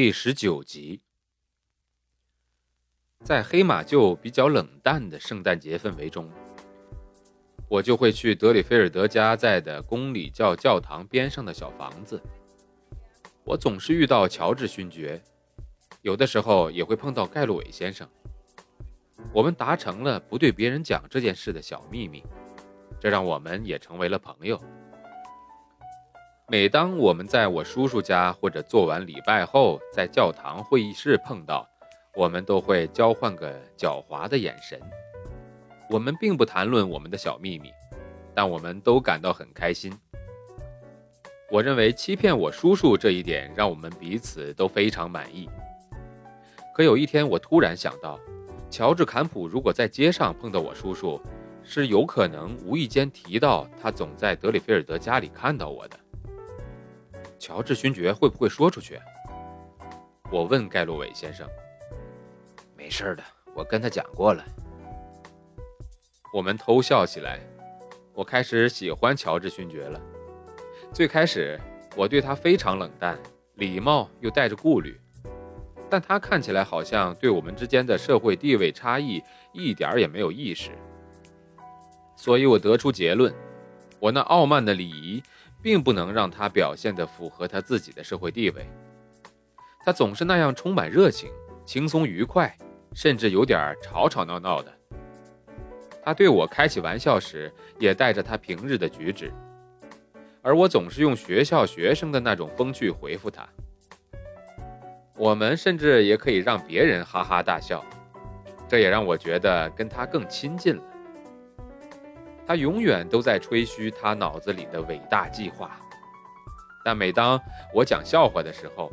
第十九集，在黑马厩比较冷淡的圣诞节氛围中。我就会去德里菲尔德家在的公理教教堂边上的小房子。我总是遇到乔治勋爵，有的时候也会碰到盖洛韦先生。我们达成了不对别人讲这件事的小秘密，这让我们也成为了朋友。每当我们在我叔叔家或者做完礼拜后在教堂会议室碰到，我们都会交换个狡猾的眼神。我们并不谈论我们的小秘密，但我们都感到很开心。我认为欺骗我叔叔这一点让我们彼此都非常满意。可有一天，我突然想到，乔治·坎普如果在街上碰到我叔叔，是有可能无意间提到他总在德里菲尔德家里看到我的。乔治勋爵会不会说出去？我问盖洛韦先生。没事的，我跟他讲过了。我们偷笑起来。我开始喜欢乔治勋爵了。最开始，我对他非常冷淡，礼貌又带着顾虑。但他看起来好像对我们之间的社会地位差异一点儿也没有意识。所以我得出结论：我那傲慢的礼仪，并不能让他表现得符合他自己的社会地位。他总是那样充满热情、轻松愉快，甚至有点吵吵闹闹的。他对我开起玩笑时，也带着他平日的举止，而我总是用学校学生的那种风趣回复他。我们甚至也可以让别人哈哈大笑，这也让我觉得跟他更亲近了。他永远都在吹嘘他脑子里的伟大计划，但每当我讲笑话的时候，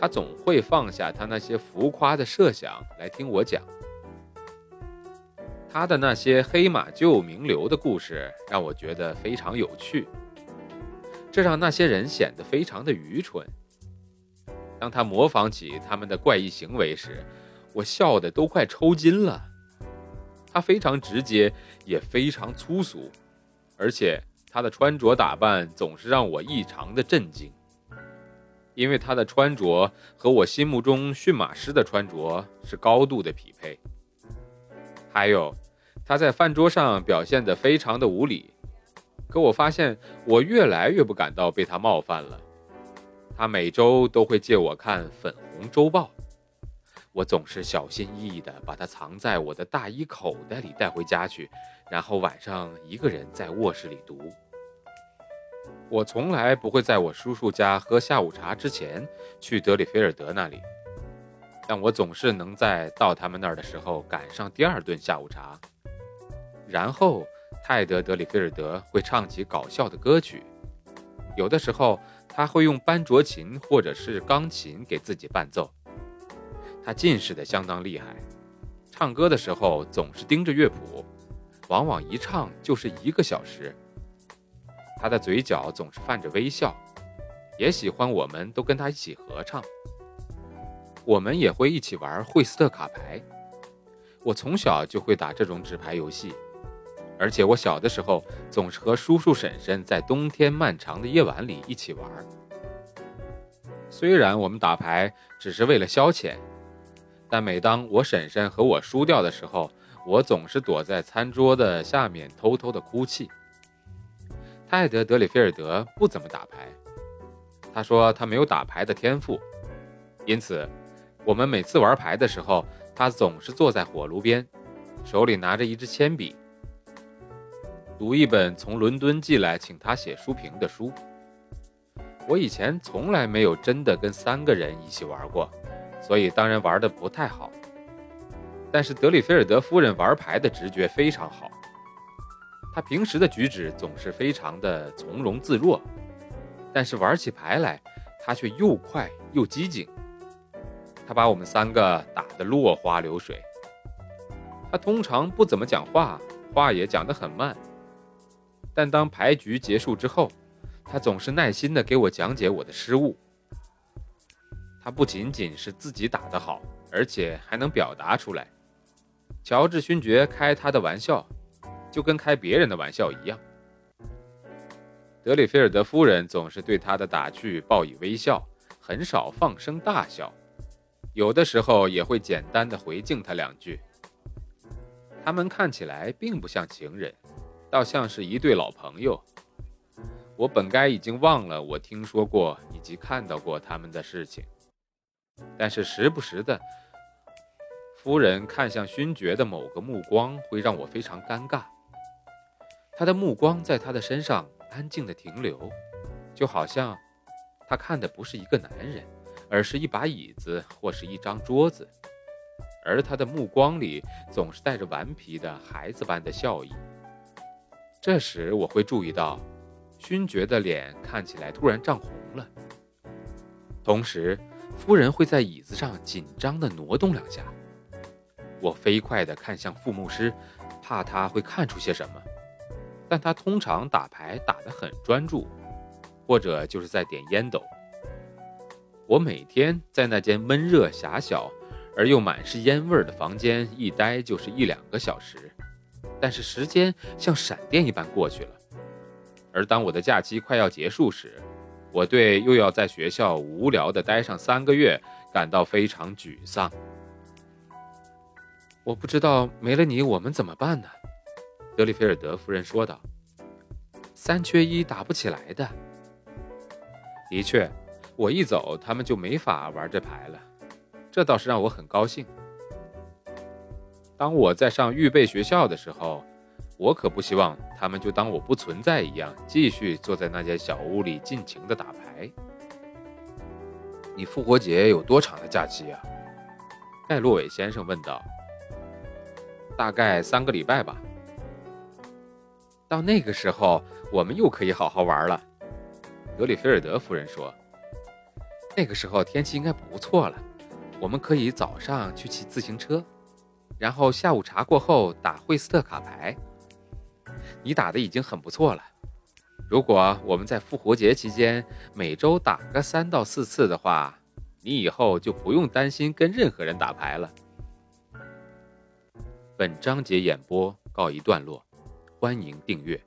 他总会放下他那些浮夸的设想来听我讲。他的那些黑马厩名流的故事让我觉得非常有趣，这让那些人显得非常的愚蠢。当他模仿起他们的怪异行为时，我笑得都快抽筋了。他非常直接，也非常粗俗，而且他的穿着打扮总是让我异常的震惊，因为他的穿着和我心目中驯马师的穿着是高度的匹配。还有。他在饭桌上表现得非常的无礼，可我发现我越来越不感到被他冒犯了。他每周都会借我看《粉红周报》，我总是小心翼翼地把它藏在我的大衣口袋里带回家去，然后晚上一个人在卧室里读。我从来不会在我叔叔家喝下午茶之前去德里菲尔德那里，但我总是能在到他们那儿的时候赶上第二顿下午茶。然后，泰德·德里菲尔德会唱起搞笑的歌曲，有的时候他会用班卓琴或者是钢琴给自己伴奏。他近视的相当厉害，唱歌的时候总是盯着乐谱，往往一唱就是一个小时。他的嘴角总是泛着微笑，也喜欢我们都跟他一起合唱。我们也会一起玩惠斯特卡牌，我从小就会打这种纸牌游戏。而且我小的时候总是和叔叔婶婶在冬天漫长的夜晚里一起玩。虽然我们打牌只是为了消遣，但每当我婶婶和我输掉的时候，我总是躲在餐桌的下面偷偷的哭泣。泰德·德里菲尔德不怎么打牌，他说他没有打牌的天赋，因此我们每次玩牌的时候，他总是坐在火炉边，手里拿着一支铅笔。读一本从伦敦寄来请他写书评的书。我以前从来没有真的跟三个人一起玩过，所以当然玩的不太好。但是德里菲尔德夫人玩牌的直觉非常好，她平时的举止总是非常的从容自若。但是玩起牌来，她却又快又机警。她把我们三个打得落花流水。她通常不怎么讲话，话也讲得很慢。但当牌局结束之后，她总是耐心地给我讲解我的失误。他不仅仅是自己打得好，而且还能表达出来。乔治勋爵开他的玩笑，就跟开别人的玩笑一样。德里菲尔德夫人总是对他的打趣报以微笑，很少放声大笑，有的时候也会简单的回敬他两句。他们看起来并不像情人，倒像是一对老朋友。我本该已经忘了我听说过以及看到过他们的事情，但是时不时的，夫人看向勋爵的某个目光会让我非常尴尬。他的目光在他的身上。安静的停留，就好像他看的不是一个男人，而是一把椅子或是一张桌子，而他的目光里总是带着顽皮的孩子般的笑意。这时我会注意到，勋爵的脸看起来突然涨红了，同时夫人会在椅子上紧张地挪动两下。我飞快地看向副牧师，怕他会看出些什么。但他通常打牌打得很专注，或者就是在点烟斗。我每天在那间闷热狭小而又满是烟味的房间一待就是一两个小时，但是时间像闪电一般过去了。而当我的假期快要结束时，我对又要在学校无聊地待上三个月感到非常沮丧。我不知道没了你我们怎么办呢？德里菲尔德夫人说道：“三缺一打不起来的。的确，我一走，他们就没法玩这牌了。这倒是让我很高兴。当我在上预备学校的时候，我可不希望他们就当我不存在一样，继续坐在那间小屋里尽情的打牌。你复活节有多长的假期啊？”盖洛韦先生问道。“大概三个礼拜吧。”到那个时候，我们又可以好好玩了。”德里菲尔德夫人说，“那个时候天气应该不错了，我们可以早上去骑自行车，然后下午茶过后打惠斯特卡牌。你打的已经很不错了。如果我们在复活节期间每周打个三到四次的话，你以后就不用担心跟任何人打牌了。”本章节演播告一段落。欢迎订阅。